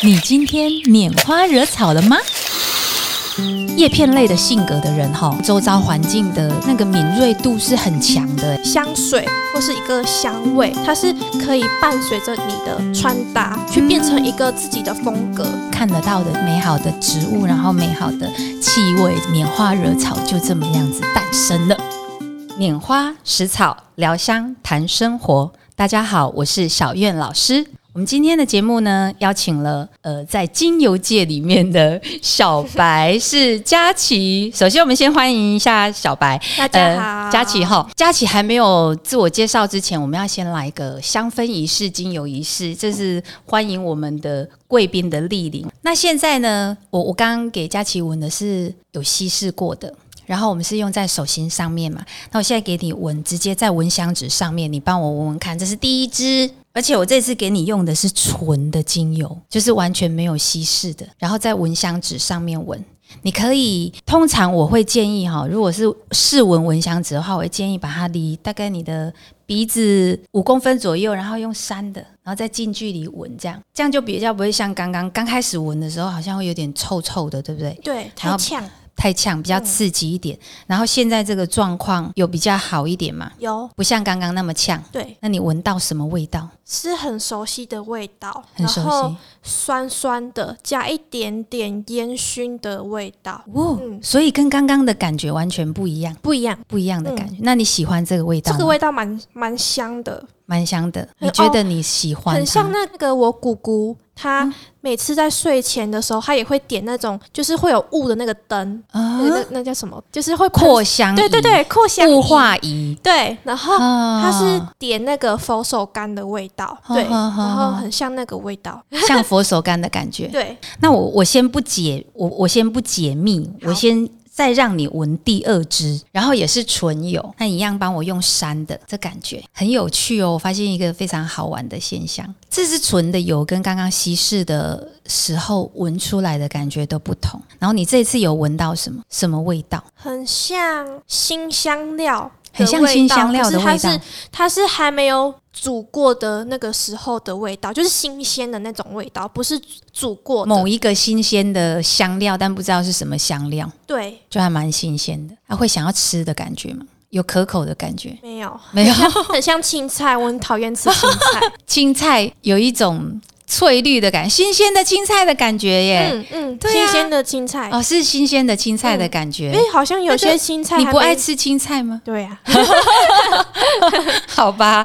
你今天拈花惹草了吗？叶片类的性格的人哈，周遭环境的那个敏锐度是很强的。香水或是一个香味，它是可以伴随着你的穿搭，去变成一个自己的风格。看得到的美好的植物，然后美好的气味，拈花惹草就这么样子诞生了。拈花拾草，聊香谈生活。大家好，我是小苑老师。我们今天的节目呢，邀请了呃，在精油界里面的小白是佳琪。首先，我们先欢迎一下小白。大家好，佳琪哈。佳琪还没有自我介绍之前，我们要先来一个香氛仪式、精油仪式，这是欢迎我们的贵宾的莅临。那现在呢，我我刚刚给佳琪闻的是有稀释过的，然后我们是用在手心上面嘛。那我现在给你闻，直接在蚊香纸上面，你帮我闻闻看，这是第一支。而且我这次给你用的是纯的精油，就是完全没有稀释的，然后在蚊香纸上面闻。你可以，通常我会建议哈，如果是试闻蚊香纸的话，我会建议把它离大概你的鼻子五公分左右，然后用扇的，然后再近距离闻，这样这样就比较不会像刚刚刚开始闻的时候，好像会有点臭臭的，对不对？对，太呛。太呛，比较刺激一点。然后现在这个状况有比较好一点吗？有，不像刚刚那么呛。对，那你闻到什么味道？是很熟悉的味道，很熟悉，酸酸的，加一点点烟熏的味道。哦，所以跟刚刚的感觉完全不一样，不一样，不一样的感觉。那你喜欢这个味道？这个味道蛮蛮香的。蛮香的，你觉得你喜欢？很像那个我姑姑，她每次在睡前的时候，他也会点那种就是会有雾的那个灯，那那叫什么？就是会扩香，对对对，扩香雾化仪。对，然后他是点那个佛手柑的味道，对，然后很像那个味道，像佛手柑的感觉。对，那我我先不解，我我先不解密，我先。再让你闻第二支，然后也是纯油，那一样帮我用扇的，这感觉很有趣哦。我发现一个非常好玩的现象，这支纯的油跟刚刚稀释的时候闻出来的感觉都不同。然后你这次有闻到什么？什么味道？很像新香料。很像新香料的味道，它是它是还没有煮过的那个时候的味道，就是新鲜的那种味道，不是煮过某一个新鲜的香料，但不知道是什么香料。对，就还蛮新鲜的，还会想要吃的感觉吗？有可口的感觉？没有，没有，很像青菜，我很讨厌吃青菜。青菜有一种。翠绿的感，新鲜的青菜的感觉耶。嗯嗯，新鲜的青菜哦，是新鲜的青菜的感觉。哎，好像有些青菜你不爱吃青菜吗？对呀。好吧，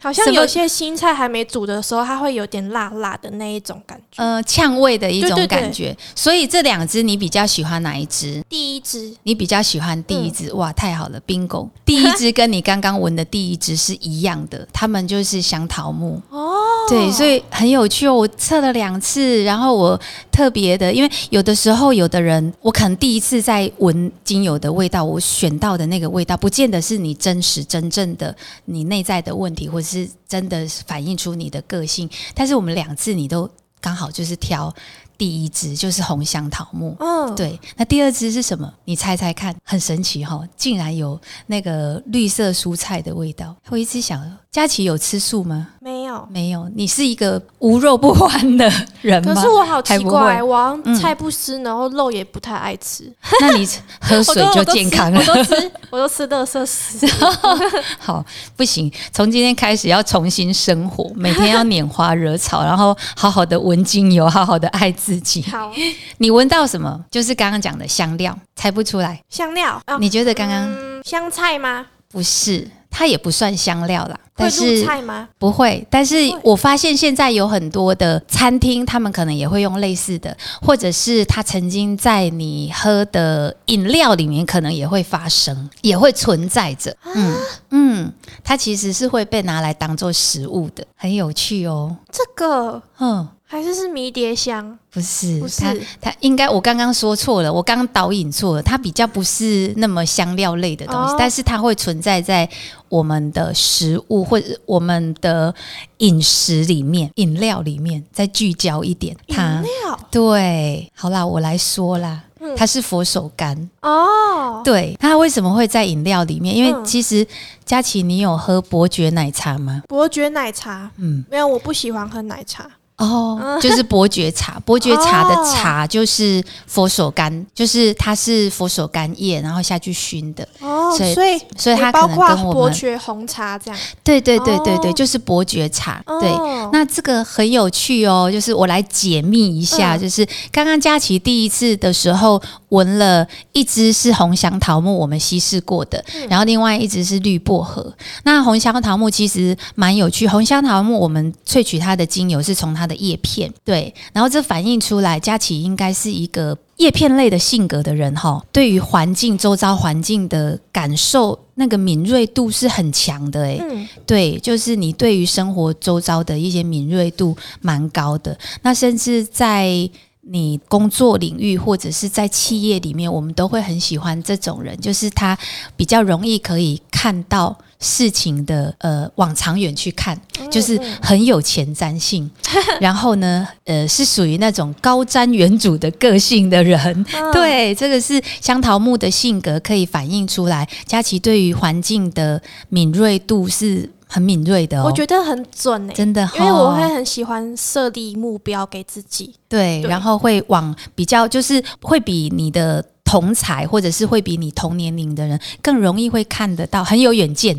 好像有些青菜还没煮的时候，它会有点辣辣的那一种感觉。呃，呛味的一种感觉。所以这两只你比较喜欢哪一只？第一只。你比较喜欢第一只？哇，太好了，bingo！第一只跟你刚刚闻的第一只是一样的，它们就是香桃木。哦。对，所以很有趣。哦我测了两次，然后我特别的，因为有的时候有的人，我可能第一次在闻精油的味道，我选到的那个味道，不见得是你真实真正的你内在的问题，或者是真的反映出你的个性。但是我们两次你都刚好就是挑第一支，就是红香桃木。嗯，对。那第二支是什么？你猜猜看，很神奇哈，竟然有那个绿色蔬菜的味道。我一直想，佳琪有吃素吗？没有，没有。你是一个无肉不欢的人吗？可是我好奇怪，我菜不吃，然后肉也不太爱吃。那你喝水就健康了。我都吃，我都吃乐色食。好，不行，从今天开始要重新生活，每天要拈花惹草，然后好好的闻精油，好好的爱自己。好，你闻到什么？就是刚刚讲的香料，猜不出来。香料？你觉得刚刚香菜吗？不是。它也不算香料啦，但是菜吗？不会，但是我发现现在有很多的餐厅，他们可能也会用类似的，或者是它曾经在你喝的饮料里面，可能也会发生，也会存在着。嗯嗯，它其实是会被拿来当做食物的，很有趣哦。这个，嗯。还是是迷迭香？不是，不是，它它应该我刚刚说错了，我刚刚导引错了，它比较不是那么香料类的东西，但是它会存在在我们的食物或者我们的饮食里面、饮料里面，再聚焦一点。饮料对，好啦，我来说啦。它是佛手柑哦，对，它为什么会在饮料里面？因为其实佳琪，你有喝伯爵奶茶吗？伯爵奶茶，嗯，没有，我不喜欢喝奶茶。哦，就是伯爵茶，伯爵茶的茶就是佛手柑，就是它是佛手柑叶，然后下去熏的。哦，所以所以所以它可能跟我们伯爵红茶这样。对对对对对，哦就是伯爵茶。对，哦那这个很有趣哦，就是我来解密一下，嗯就是刚刚佳琪第一次的时候闻了一支是红香桃木，我们稀释过的，嗯然后另外一支是绿薄荷。那红香桃木其实蛮有趣，红香桃木我们萃取它的精油是从它的叶片，对，然后这反映出来佳琪应该是一个。叶片类的性格的人哈，对于环境、周遭环境的感受，那个敏锐度是很强的诶。嗯，对，就是你对于生活周遭的一些敏锐度蛮高的。那甚至在你工作领域或者是在企业里面，我们都会很喜欢这种人，就是他比较容易可以看到事情的呃往长远去看，就是很有前瞻性。然后呢，呃，是属于那种高瞻远瞩的个性的人。嗯，对，这个是香桃木的性格可以反映出来。佳琪对于环境的敏锐度是很敏锐的哦，我觉得很准诶、真的、哦，因为我会很喜欢设立目标给自己。对，对然后会往比较就是会比你的。同才或者是会比你同年龄的人更容易会看得到，很有远见。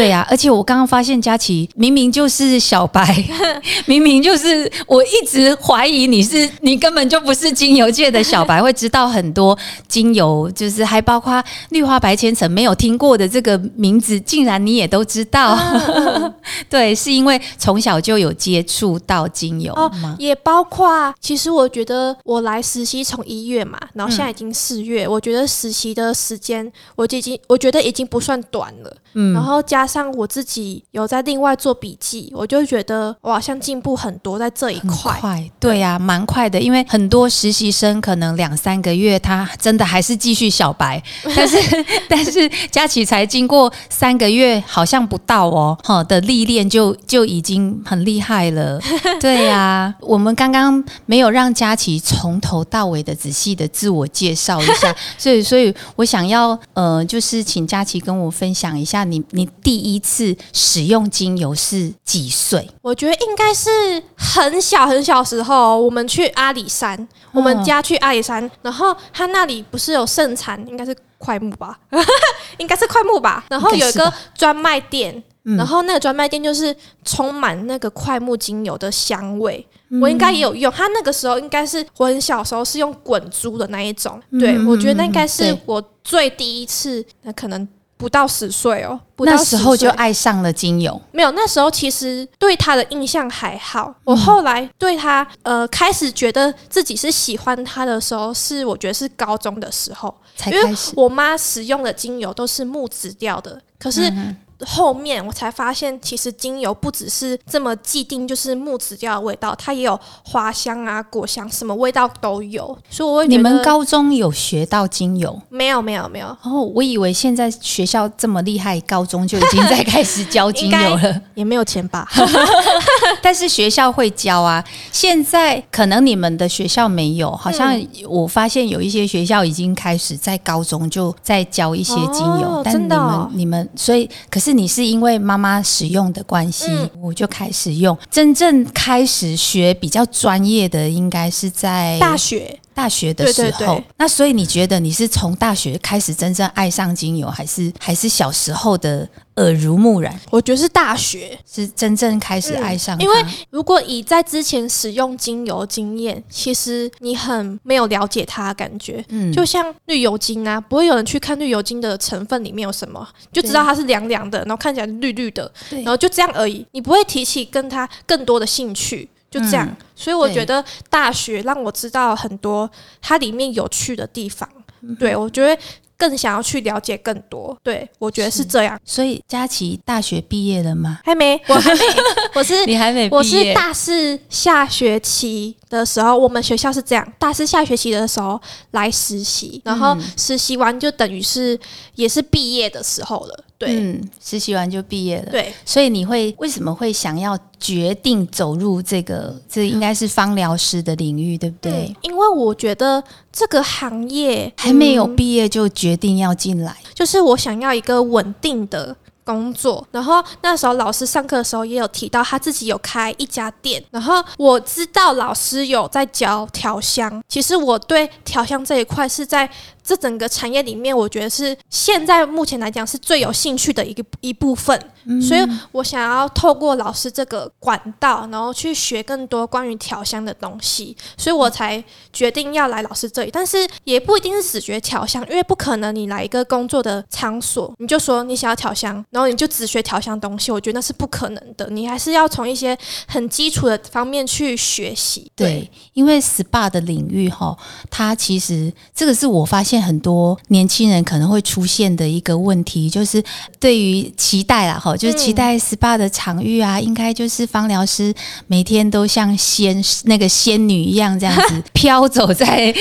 对啊，而且我刚刚发现佳琪明明就是小白，明明就是我一直怀疑你是你根本就不是精油界的小白，会知道很多精油，就是还包括绿花白千层没有听过的这个名字，竟然你也都知道。对，是因为从小就有接触到精油哦吗？也包括，其实我觉得我来实习从一月嘛，然后现在已经四月，我觉得实习的时间我就已经我觉得已经不算短了。嗯然后加上我自己有在另外做笔记，我就觉得我好像进步很多在这一块。快，对呀、蛮快的。因为很多实习生可能两三个月，他真的还是继续小白，但是但是佳琪才经过三个月，好像不到哦，哈的历练就就已经很厉害了。对呀、我们刚刚没有让佳琪从头到尾的仔细的自我介绍一下，所以所以我想要呃，就是请佳琪跟我分享一下你你第一次使用精油是几岁？我觉得应该是很小很小时候，我们去阿里山，我们家去阿里山，然后他那里不是有盛产，应该是快木吧，应该是快木吧。然后有一个专卖店，嗯。然后那个专卖店就是充满那个快木精油的香味。嗯。我应该也有用，他那个时候应该是我很小时候是用滚珠的那一种，对嗯我觉得那应该是我最第一次，那可能不到十岁哦，不到那时候就爱上了精油。没有，那时候其实对他的印象还好。嗯我后来对他呃开始觉得自己是喜欢他的时候，是我觉得是高中的时候，因为。我妈使用的精油都是木质调的，可是。嗯后面我才发现，其实精油不只是这么既定，就是木质调的味道，它也有花香啊、果香，什么味道都有。所以我会觉得你们高中有学到精油？没有没有没有，哦，我以为现在学校这么厉害，高中就已经在开始教精油了。也没有钱吧？但是学校会教啊。现在可能你们的学校没有，好像嗯我发现有一些学校已经开始在高中就在教一些精油，哦但你们、你们所以，可是你是因为妈妈使用的关系，嗯我就开始用。真正开始学比较专业的，应该是在大学大学的时候，对。对对那所以你觉得你是从大学开始真正爱上精油，还是还是小时候的耳濡目染，我觉得是大学，是真正开始爱上、嗯因为如果以在之前使用精油经验，其实你很没有了解它的感觉。嗯。就像绿油精啊，不会有人去看绿油精的成分里面有什么，就知道它是凉凉的，然后看起来绿绿的，然后就这样而已。你不会提起跟它更多的兴趣，就这样。嗯所以我觉得大学让我知道很多它里面有趣的地方。嗯对我觉得更想要去了解更多。对我觉得是这样。所以佳琪大学毕业了吗？还没，我还没，我是 你还没毕业？我是大四下学期的时候，我们学校是这样，大四下学期的时候来实习，然后嗯实习完就等于是也是毕业的时候了。对、嗯，实习完就毕业了。对，所以你会为什么会想要决定走入这个？这应该是芳疗师的领域，对不对？嗯，因为我觉得这个行业还没有嗯毕业就决定要进来，就是我想要一个稳定的工作。然后那时候老师上课的时候也有提到他自己有开一家店。然后我知道老师有在教调香，其实我对调香这一块是在。这整个产业里面，我觉得是现在目前来讲是最有兴趣的一个一部分，所以我想要透过老师这个管道，然后去学更多关于调香的东西，所以我才决定要来老师这里。但是也不一定是只学调香，因为不可能你来一个工作的场所，你就说你想要调香，然后你就只学调香东西，我觉得那是不可能的。你还是要从一些很基础的方面去学习。对，因为 SPA 的领域哈，它其实这个是我发现。很多年轻人可能会出现的一个问题，就是对于期待啦，哈，就是期待 SPA 的场域啊，应该就是芳疗师每天都像仙那个仙女一样这样子 飘走在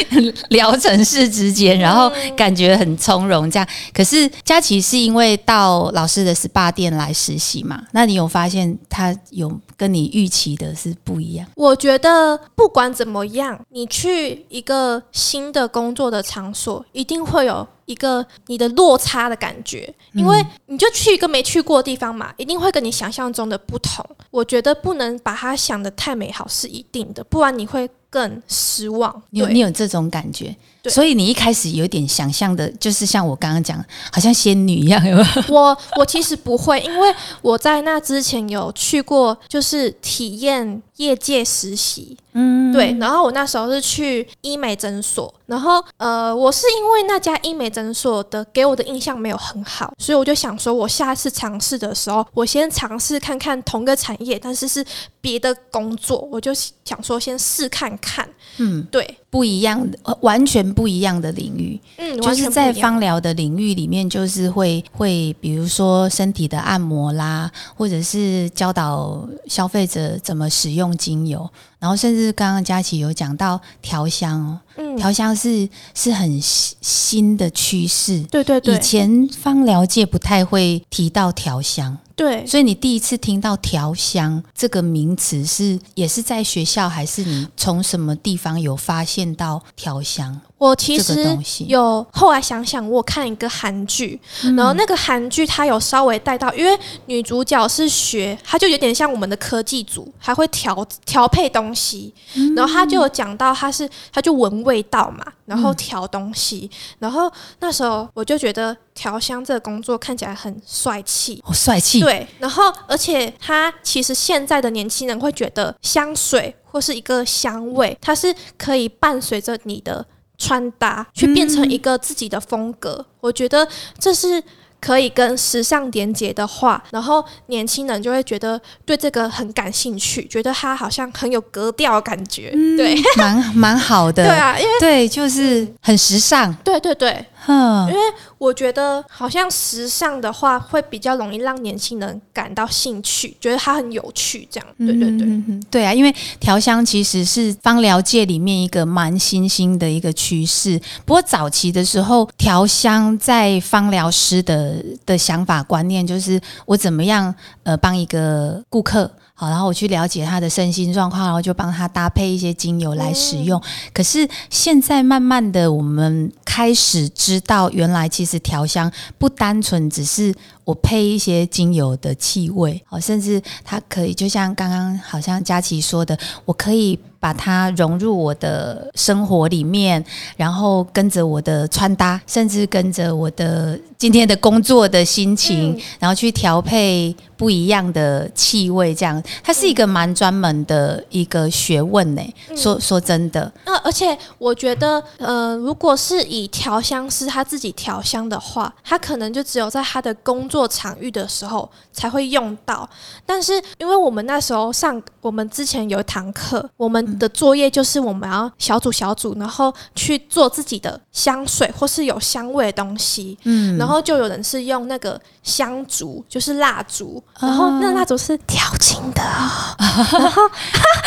疗程室之间，然后感觉很从容这样。可是佳琪是因为到老师的 SPA 店来实习嘛？那你有发现他有跟你预期的是不一样？我觉得不管怎么样，你去一个新的工作的场所。一定会有一个你的落差的感觉，因为你就去一个没去过的地方嘛，一定会跟你想象中的不同。我觉得不能把它想的太美好是一定的，不然你会更失望。你有你有这种感觉？所以你一开始有点想象的，就是像我刚刚讲，好像仙女一样。我我其实不会，因为我在那之前有去过，就是体验业界实习。嗯，对。然后我那时候是去医美诊所，然后呃，我是因为那家医美诊所的给我的印象没有很好，所以我就想说，我下次尝试的时候，我先尝试看看同个产业，但是是别的工作，我就想说先试看看。嗯，对。不一样的，完全不一样的领域，嗯，就是在芳疗的领域里面，就是会会，比如说身体的按摩啦，或者是教导消费者怎么使用精油，然后甚至刚刚佳琪有讲到调香哦，嗯，调香是是很新的趋势，对对对，以前芳疗界不太会提到调香。对，所以你第一次听到调香这个名词是也是在学校，还是你从什么地方有发现到调香？我其实有后来想想，我看一个韩剧，然后那个韩剧它有稍微带到，因为女主角是学，她就有点像我们的科技组，还会调调配东西，然后她就有讲到，她是她就闻味道嘛，然后调东西，然后那时候我就觉得调香这个工作看起来很帅气，好帅气，对，然后而且他其实现在的年轻人会觉得香水或是一个香味，它是可以伴随着你的。穿搭去变成一个自己的风格，我觉得这是可以跟时尚连接的话，然后年轻人就会觉得对这个很感兴趣，觉得他好像很有格调感觉，对，蛮蛮好的，对啊，因为对，就是很时尚，对对对。嗯，因为我觉得好像时尚的话会比较容易让年轻人感到兴趣，觉得它很有趣，这样。对对对，对啊，因为调香其实是芳疗界里面一个蛮新兴的一个趋势。不过早期的时候，调香在芳疗师的的想法观念就是我怎么样呃帮一个顾客。好，然后我去了解他的身心状况，然后就帮他搭配一些精油来使用。可是现在慢慢的，我们开始知道，原来其实调香不单纯只是。我配一些精油的气味，哦，甚至它可以就像刚刚好像佳琪说的，我可以把它融入我的生活里面，然后跟着我的穿搭，甚至跟着我的今天的工作的心情，然后去调配不一样的气味，这样它是一个蛮专门的一个学问呢。说说真的，那而且我觉得，呃，如果是以调香师他自己调香的话，他可能就只有在他的工作。做场域的时候才会用到，但是因为我们那时候上，我们之前有一堂课，我们的作业就是我们要小组小组，然后去做自己的香水或是有香味的东西，嗯，然后就有人是用那个香烛，就是蜡烛，然后那蜡烛是调情的，然后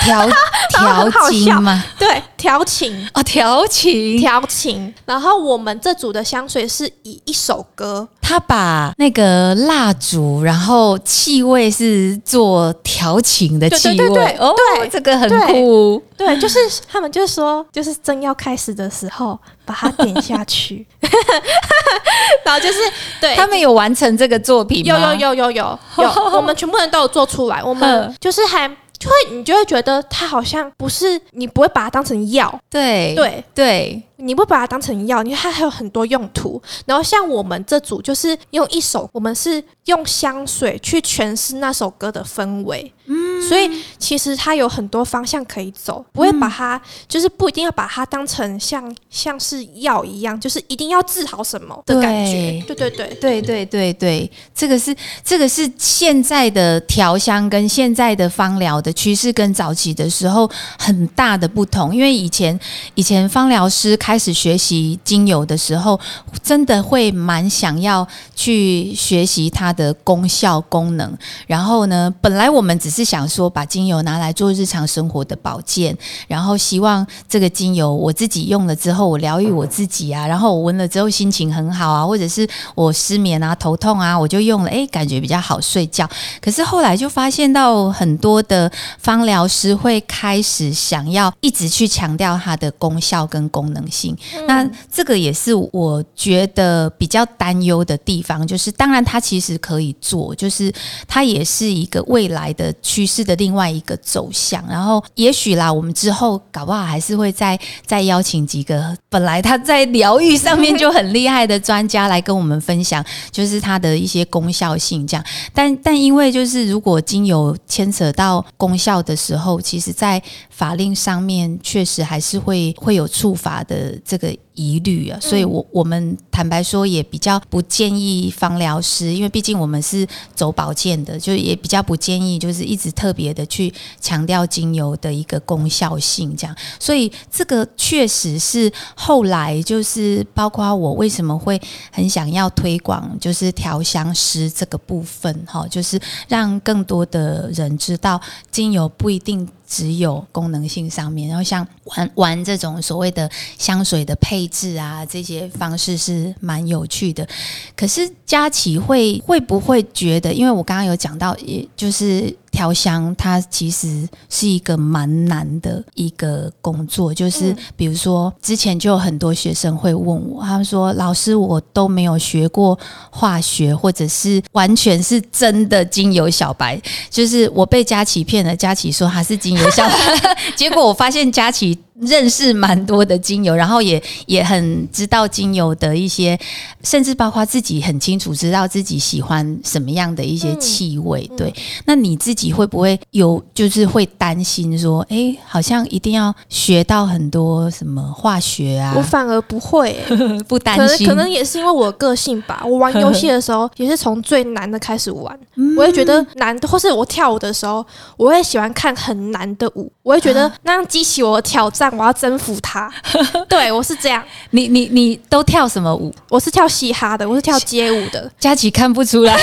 调调好经笑吗？对，调情。哦，调情。调情，然后我们这组的香水是以一首歌，他把那个蜡烛，然后气味是做调情的对气味，对对对哦，对。这个很酷。对，就是他们就是说，就是正要开始的时候把它点下去，然后就是对他们有完成这个作品有吗？有有有有。有，我们全部人都有做出来，我们 嗯就是还就会你就会觉得它好像不是你不会把它当成药，对对。对，你不把它当成药，因为它还有很多用途。然后像我们这组就是用一首，我们是用香水去诠释那首歌的氛围，嗯，所以其实它有很多方向可以走，不会把它、就是不一定要把它当成像像是药一样，就是一定要治好什么的感觉。对对对。对对对对，这个是这个是现在的调香跟现在的芳疗的趋势跟早期的时候很大的不同。因为以前以前芳疗师开开始学习精油的时候，真的会蛮想要去学习它的功效功能。然后呢，本来我们只是想说把精油拿来做日常生活的保健，然后希望这个精油我自己用了之后，我疗愈我自己啊，然后我闻了之后心情很好啊，或者是我失眠啊、头痛啊，我就用了，诶，感觉比较好睡觉。可是后来就发现到很多的芳疗师会开始想要一直去强调它的功效跟功能性，那这个也是我觉得比较担忧的地方，就是当然它其实可以做，就是它也是一个未来的趋势的另外一个走向。然后也许啦，我们之后搞不好还是会再再邀请几个本来他在疗愈上面就很厉害的专家来跟我们分享，就是它的一些功效性这样。但但因为就是如果精油牵扯到功效的时候，其实在法令上面确实还是会会有触发的这个疑虑啊，所以我我们坦白说也比较不建议芳疗师，因为毕竟我们是走保健的，就也比较不建议就是一直特别的去强调精油的一个功效性这样，所以这个确实是后来就是包括我为什么会很想要推广就是调香师这个部分哈，就是让更多的人知道精油不一定。只有功能性上面，然后像玩玩这种所谓的香水的配置啊，这些方式是蛮有趣的。可是佳琪会会不会觉得，因为我刚刚有讲到，也就是调香，它其实是一个蛮难的一个工作。就是比如说，之前就有很多学生会问我，他们说：“老师，我都没有学过化学，或者是完全是真的精油小白。”就是我被佳琪骗了，佳琪说他是精油小白，结果我发现佳琪认识蛮多的精油，然后也也很知道精油的一些，甚至包括自己很清楚知道自己喜欢什么样的一些气味。对，那你自己会不会有就是会担心说，哎，好像一定要学到很多什么化学啊？我反而不会、欸，不担心，能可能也是因为我个性吧。我玩游戏的时候也是从最难的开始玩，嗯我会觉得难，或是我跳舞的时候，我会喜欢看很难的舞，我会觉得那样激起我的挑战，我要征服它。对我是这样，你你你都跳什么舞？我是跳嘻哈的，我是跳街舞的。佳琪看不出来，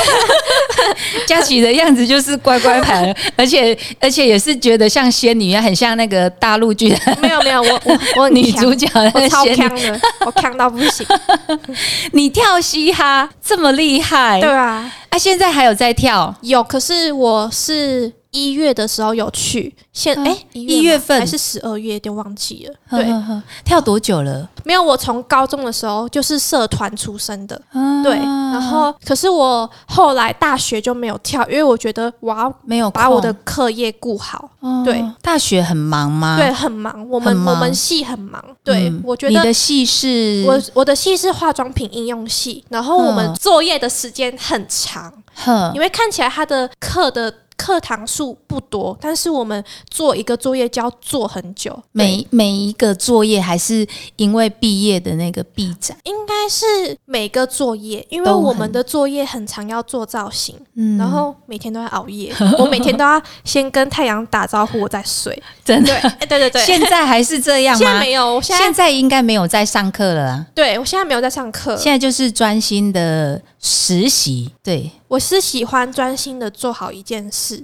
佳琪的样子就是乖乖牌，而且而且也是觉得像仙女一样，很像那个大陆剧的没有没有，我我我 女主角我超。强的，我强到不行。你跳嘻哈这么厉害，对啊，啊，现在还有在跳，有，可是我是一月的时候有去，现嗯哎一一月份还是十二月，有点忘记了。对，呵呵呵跳多久了？没有，我从高中的时候就是社团出身的，啊对。然后，可是我后来大学就没有跳，因为我觉得我要没有把我的课业顾好。哦对大学很忙吗？对，很忙，我们我们系很忙。对，嗯我觉得你的系是我我的系是化妆品应用系，然后我们嗯作业的时间很长，哼因为看起来他的课的课堂数不多，但是我们做一个作业就要做很久。每每一个作业还是因为毕业的那个毕展，应该是每个作业，因为我们的作业很常要做造型，嗯。然后每天都要熬夜，我每天都要先跟太阳打招呼，我再睡。真的？对，哎对对对，现在还是这样吗？现在没有，我现在现在应该没有在上课了啦，对我现在没有在上课，现在就是专心的实习。对，我是喜欢专心的做好一件事，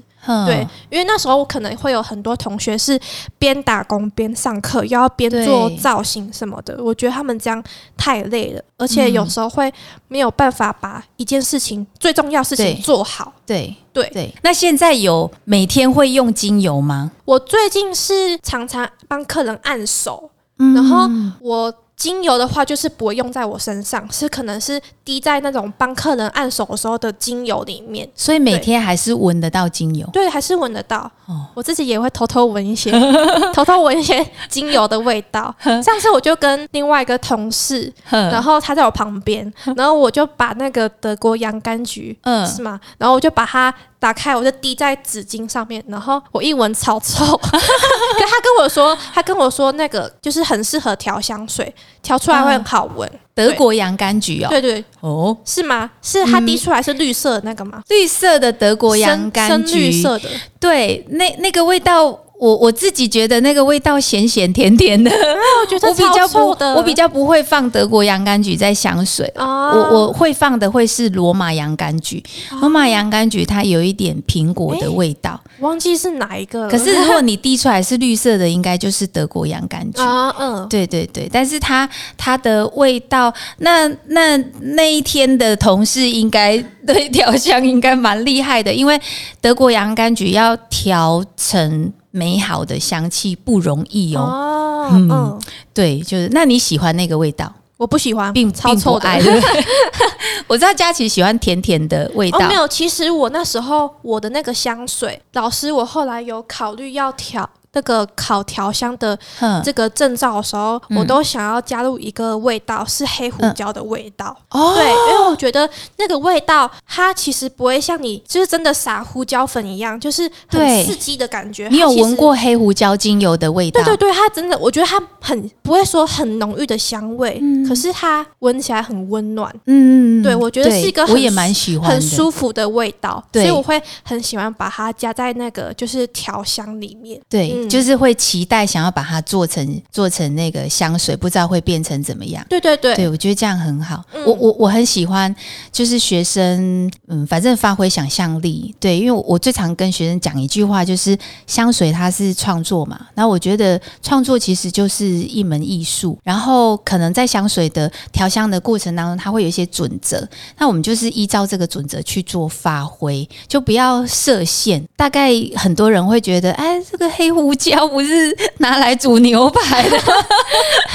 对，因为那时候我可能会有很多同学是边打工边上课，又要边做造型什么的，我觉得他们这样太累了，而且有嗯时候会没有办法把一件事情最重要事情做好。对对。对。那现在有每天会用精油吗？我最近是常常帮客人按手，嗯。然后我精油的话就是不会用在我身上，是可能是滴在那种帮客人按手的时候的精油里面。所以每天还是闻得到精油。对，还是闻得到。哦我自己也会偷偷闻一些，偷偷闻一些精油的味道。上次我就跟另外一个同事，然然后他在我旁边，然后我就把那个德国洋甘菊嗯是吗？然后我就把它打开，我就滴在纸巾上面，然后我一闻超臭。可他跟我说，他跟我说那个就是很适合调香水，调出来会很好闻。德国洋甘菊哦，对对，哦，是吗？是它滴出来是绿色的那个吗？绿色的德国洋甘菊深绿，色的，对，那那个味道，我我自己觉得那个味道咸咸甜甜的，我觉得我比较不我比较不会放德国洋甘菊在香水。啊我我会放的会是罗马洋甘菊，罗马洋甘菊它有一点苹果的味道，忘记是哪一个。了，可是如果你滴出来是绿色的，应该就是德国洋甘菊。啊 嗯，对对对，但是它它的味道，那那那一天的同事应该对调香应该蛮厉害的，因为德国洋甘菊要调成美好的香气不容易哦。哦嗯嗯，对，就是那你喜欢那个味道，我不喜欢，并超并不臭的。爱，我知道佳琪喜欢甜甜的味道，哦，没有，其实我那时候我的那个香水，老师我后来有考虑要调那个烤调香的嗯这个证照的时候，嗯我都想要加入一个味道是黑胡椒的味道。哦对，因为我觉得那个味道它其实不会像你就是真的撒胡椒粉一样，就是很刺激的感觉。你有闻？过黑胡椒精油的味道？对对对，它真的，我觉得它很不会说很浓郁的香味，嗯可是它闻起来很温暖。嗯，对我觉得是一个很我也蛮喜欢，很舒服的味道，所以我会很喜欢把它加在那个就是调香里面。对，嗯就是会期待想要把它做成做成那个香水，不知道会变成怎么样。对对对，对，我觉得这样很好。嗯我我我很喜欢，就是学生，嗯，反正发挥想象力。对，因为我我最常跟学生讲一句话，就是香水它是创作嘛。那我觉得创作其实就是一门艺术。然后可能在香水的调香的过程当中，它会有一些准则。那我们就是依照这个准则去做发挥，就不要设限。大概很多人会觉得，哎，这个黑胡椒不是拿来煮牛排的，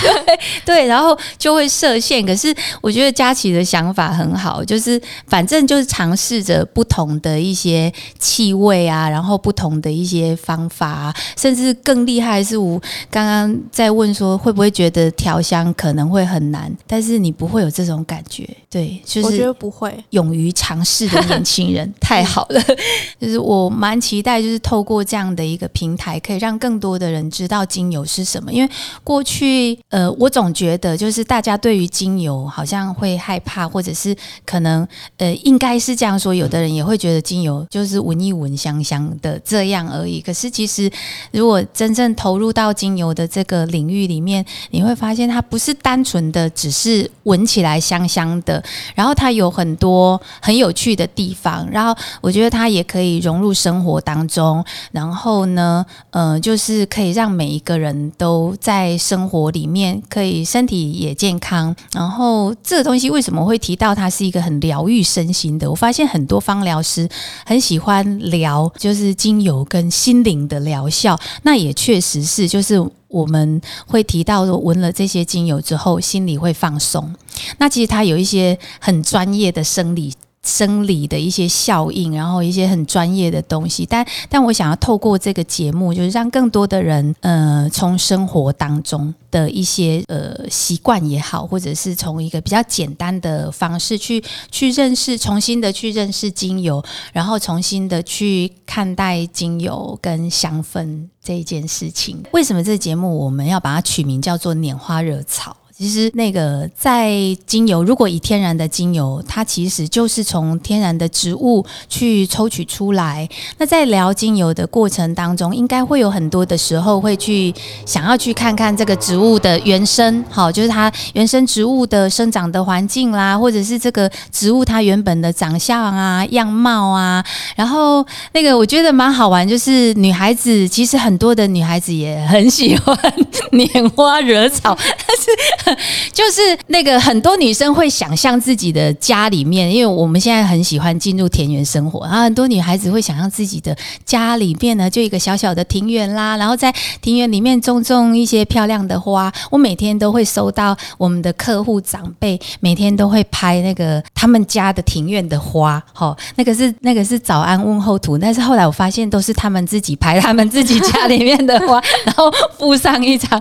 对 对，然后就会设限。可是我觉得佳琪的想法很好，就是反正就是尝试着不同的一些气味啊，然后不同的一些方法啊，甚至更厉害是我刚刚在问说会不会觉得调香可能会很难，但是你不会有这种感觉，对，就是我觉得不会。勇于尝试的年轻人，太好了。就是我蛮期待，就是透过这样的一个平台，可以让让更多的人知道精油是什么。因为过去，呃，我总觉得就是大家对于精油好像会害怕，或者是可能，呃，应该是这样说。有的人也会觉得精油就是闻一闻香香的这样而已。可是其实，如果真正投入到精油的这个领域里面，你会发现它不是单纯的只是闻起来香香的，然后它有很多很有趣的地方，然后我觉得它也可以融入生活当中，然后呢，呃，就是可以让每一个人都在生活里面可以身体也健康。然后这个东西为什么会提到它是一个很疗愈身心的？我发现很多芳疗师很喜欢聊，就是精油跟心灵的疗效，那也确实是，就是我们会提到说，闻了这些精油之后，心里会放松。那其实它有一些很专业的生理。生理的一些效应，然后一些很专业的东西，但但我想要透过这个节目，就是让更多的人，呃，从生活当中的一些呃习惯也好，或者是从一个比较简单的方式去去认识，重新的去认识精油，然后重新的去看待精油跟香氛这一件事情。为什么这节目我们要把它取名叫做“拈花惹草”？其实那个在精油，如果以天然的精油，它其实就是从天然的植物去抽取出来。那在聊精油的过程当中，应该会有很多的时候会去想要去看看这个植物的原生，好，就是它原生植物的生长的环境啦，或者是这个植物它原本的长相啊、样貌啊。然后那个我觉得蛮好玩，就是女孩子其实很多的女孩子也很喜欢 拈花惹草，但是 就是那个很多女生会想象自己的家里面，因为我们现在很喜欢进入田园生活，然后很多女孩子会想象自己的家里面呢就一个小小的庭院啦，然后在庭院里面种种一些漂亮的花。我每天都会收到我们的客户长辈每天都会拍那个他们家的庭院的花，好，那个是那个是早安问候图，但是后来我发现都是他们自己拍他们自己家里面的花，然后附上一张，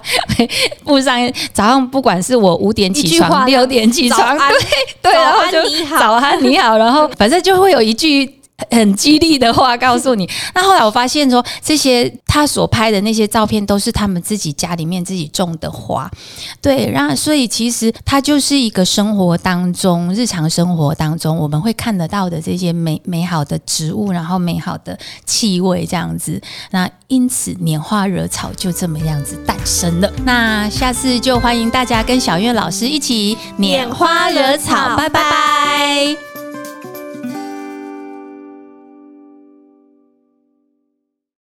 附上早上不管是我五点起床，六点起床，对对，然后就早安你好，然后反正就会有一句。很激励的话告诉你。那后来我发现说，这些他所拍的那些照片都是他们自己家里面自己种的花，对。然后所以其实它就是一个生活当中、日常生活当中我们会看得到的这些美美好的植物，然后美好的气味这样子。那因此拈花惹草就这么样子诞生了。那下次就欢迎大家跟小月老师一起拈花惹草，拜拜。